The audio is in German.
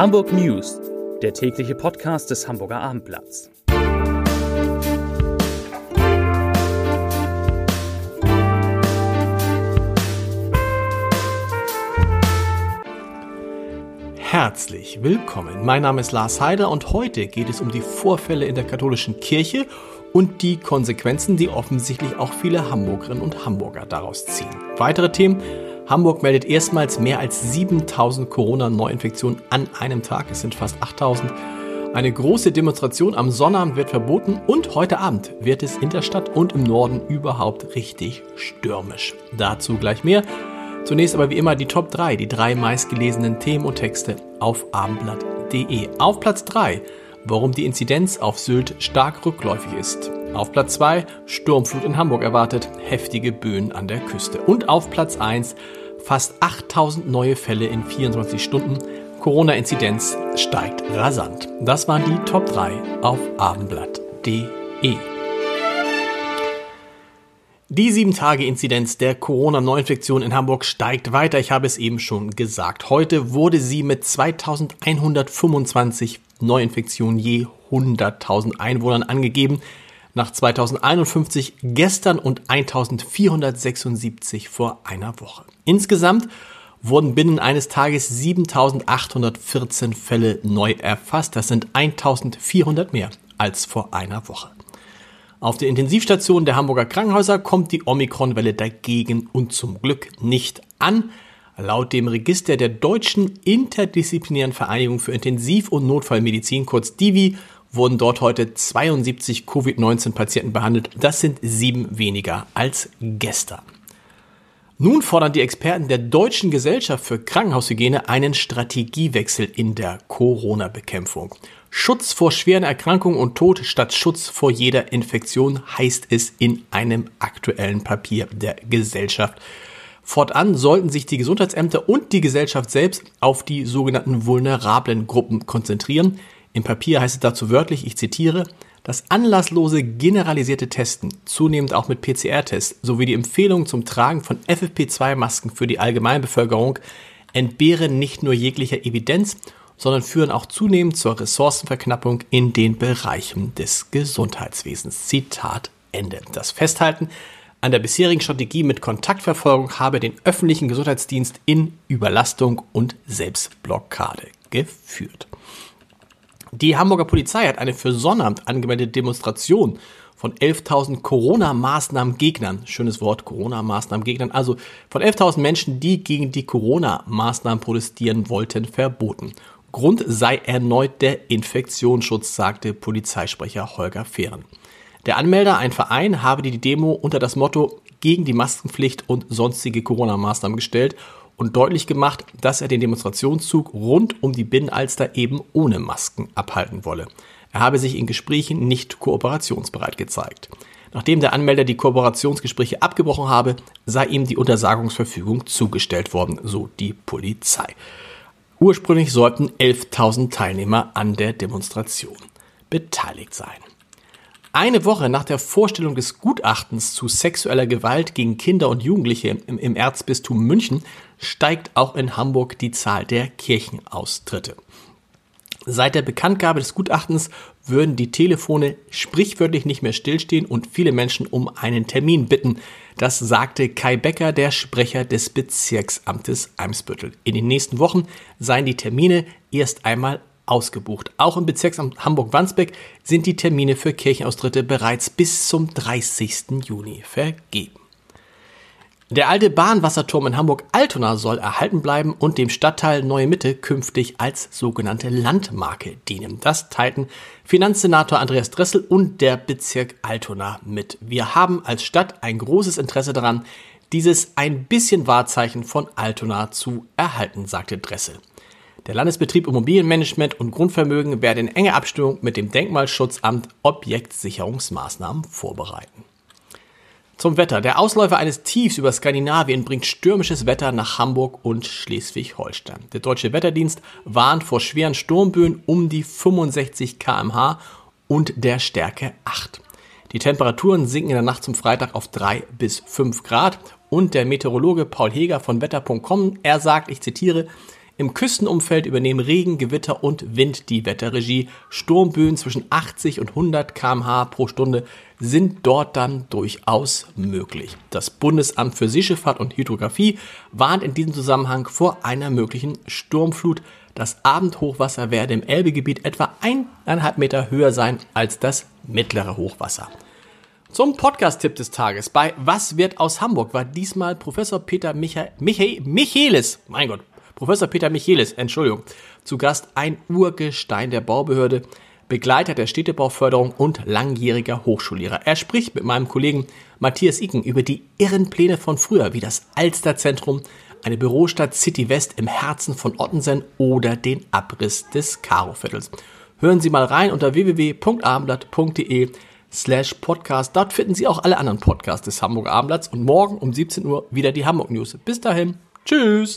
Hamburg News, der tägliche Podcast des Hamburger Abendblatts. Herzlich willkommen. Mein Name ist Lars Heider und heute geht es um die Vorfälle in der katholischen Kirche und die Konsequenzen, die offensichtlich auch viele Hamburgerinnen und Hamburger daraus ziehen. Weitere Themen Hamburg meldet erstmals mehr als 7000 Corona-Neuinfektionen an einem Tag. Es sind fast 8000. Eine große Demonstration am Sonnabend wird verboten und heute Abend wird es in der Stadt und im Norden überhaupt richtig stürmisch. Dazu gleich mehr. Zunächst aber wie immer die Top 3, die drei meistgelesenen Themen und Texte auf abendblatt.de. Auf Platz 3, warum die Inzidenz auf Sylt stark rückläufig ist. Auf Platz 2 Sturmflut in Hamburg erwartet, heftige Böen an der Küste. Und auf Platz 1 fast 8000 neue Fälle in 24 Stunden. Corona-Inzidenz steigt rasant. Das waren die Top 3 auf abendblatt.de. Die 7-Tage-Inzidenz der Corona-Neuinfektion in Hamburg steigt weiter. Ich habe es eben schon gesagt. Heute wurde sie mit 2125 Neuinfektionen je 100.000 Einwohnern angegeben nach 2051 gestern und 1476 vor einer Woche. Insgesamt wurden binnen eines Tages 7814 Fälle neu erfasst. Das sind 1400 mehr als vor einer Woche. Auf der Intensivstation der Hamburger Krankenhäuser kommt die Omikron-Welle dagegen und zum Glück nicht an. Laut dem Register der Deutschen Interdisziplinären Vereinigung für Intensiv- und Notfallmedizin, kurz DIVI, wurden dort heute 72 Covid-19-Patienten behandelt. Das sind sieben weniger als gestern. Nun fordern die Experten der Deutschen Gesellschaft für Krankenhaushygiene einen Strategiewechsel in der Corona-Bekämpfung. Schutz vor schweren Erkrankungen und Tod statt Schutz vor jeder Infektion heißt es in einem aktuellen Papier der Gesellschaft. Fortan sollten sich die Gesundheitsämter und die Gesellschaft selbst auf die sogenannten vulnerablen Gruppen konzentrieren. Im Papier heißt es dazu wörtlich, ich zitiere, das anlasslose generalisierte Testen, zunehmend auch mit PCR-Tests, sowie die Empfehlung zum Tragen von FFP2-Masken für die Allgemeinbevölkerung entbehren nicht nur jeglicher Evidenz, sondern führen auch zunehmend zur Ressourcenverknappung in den Bereichen des Gesundheitswesens. Zitat Ende. Das Festhalten an der bisherigen Strategie mit Kontaktverfolgung habe den öffentlichen Gesundheitsdienst in Überlastung und Selbstblockade geführt. Die Hamburger Polizei hat eine für Sonnabend angemeldete Demonstration von 11.000 Corona-Maßnahmen-Gegnern, schönes Wort, Corona-Maßnahmen-Gegnern, also von 11.000 Menschen, die gegen die Corona-Maßnahmen protestieren wollten, verboten. Grund sei erneut der Infektionsschutz, sagte Polizeisprecher Holger Fehren. Der Anmelder, ein Verein, habe die Demo unter das Motto gegen die Maskenpflicht und sonstige Corona-Maßnahmen gestellt und deutlich gemacht, dass er den Demonstrationszug rund um die Binnenalster eben ohne Masken abhalten wolle. Er habe sich in Gesprächen nicht kooperationsbereit gezeigt. Nachdem der Anmelder die Kooperationsgespräche abgebrochen habe, sei ihm die Untersagungsverfügung zugestellt worden, so die Polizei. Ursprünglich sollten 11.000 Teilnehmer an der Demonstration beteiligt sein. Eine Woche nach der Vorstellung des Gutachtens zu sexueller Gewalt gegen Kinder und Jugendliche im, Erzbistum München steigt auch in Hamburg die Zahl der Kirchenaustritte. Seit der Bekanntgabe des Gutachtens würden die Telefone sprichwörtlich nicht mehr stillstehen und viele Menschen um einen Termin bitten. Das sagte Kai Becker, der Sprecher des Bezirksamtes Eimsbüttel. In den nächsten Wochen seien die Termine erst einmal ausgebucht. Auch im Bezirksamt Hamburg-Wandsbek sind die Termine für Kirchenaustritte bereits bis zum 30. Juni vergeben. Der alte Bahnwasserturm in Hamburg-Altona soll erhalten bleiben und dem Stadtteil Neue Mitte künftig als sogenannte Landmarke dienen. Das teilten Finanzsenator Andreas Dressel und der Bezirk Altona mit. Wir haben als Stadt ein großes Interesse daran, dieses ein bisschen Wahrzeichen von Altona zu erhalten, sagte Dressel. Der Landesbetrieb Immobilienmanagement und Grundvermögen werde in enger Abstimmung mit dem Denkmalschutzamt Objektsicherungsmaßnahmen vorbereiten. Zum Wetter. Der Ausläufer eines Tiefs über Skandinavien bringt stürmisches Wetter nach Hamburg und Schleswig-Holstein. Der deutsche Wetterdienst warnt vor schweren Sturmböen um die 65 kmh und der Stärke 8. Die Temperaturen sinken in der Nacht zum Freitag auf 3 bis 5 Grad und der Meteorologe Paul Heger von wetter.com, er sagt, ich zitiere, Im Küstenumfeld übernehmen Regen, Gewitter und Wind die Wetterregie. Sturmböen zwischen 80 und 100 kmh pro Stunde sind dort dann durchaus möglich. Das Bundesamt für Seeschifffahrt und Hydrographie warnt in diesem Zusammenhang vor einer möglichen Sturmflut. Das Abendhochwasser werde im Elbegebiet etwa eineinhalb Meter höher sein als das mittlere Hochwasser. Zum Podcast-Tipp des Tages bei Was wird aus Hamburg war diesmal Professor Peter Micha Micha Michelis, mein Gott, Professor Peter Michelis, Entschuldigung, zu Gast ein Urgestein der Baubehörde, Begleiter der Städtebauförderung und langjähriger Hochschullehrer. Er spricht mit meinem Kollegen Matthias Iken über die irren Pläne von früher, wie das Alsterzentrum, eine Bürostadt City West im Herzen von Ottensen oder den Abriss des Karoviertels. Hören Sie mal rein unter www.abendblatt.de slash podcast. Dort finden Sie auch alle anderen Podcasts des Hamburger Abendblatts und morgen um 17 Uhr wieder die Hamburg News. Bis dahin. Tschüss.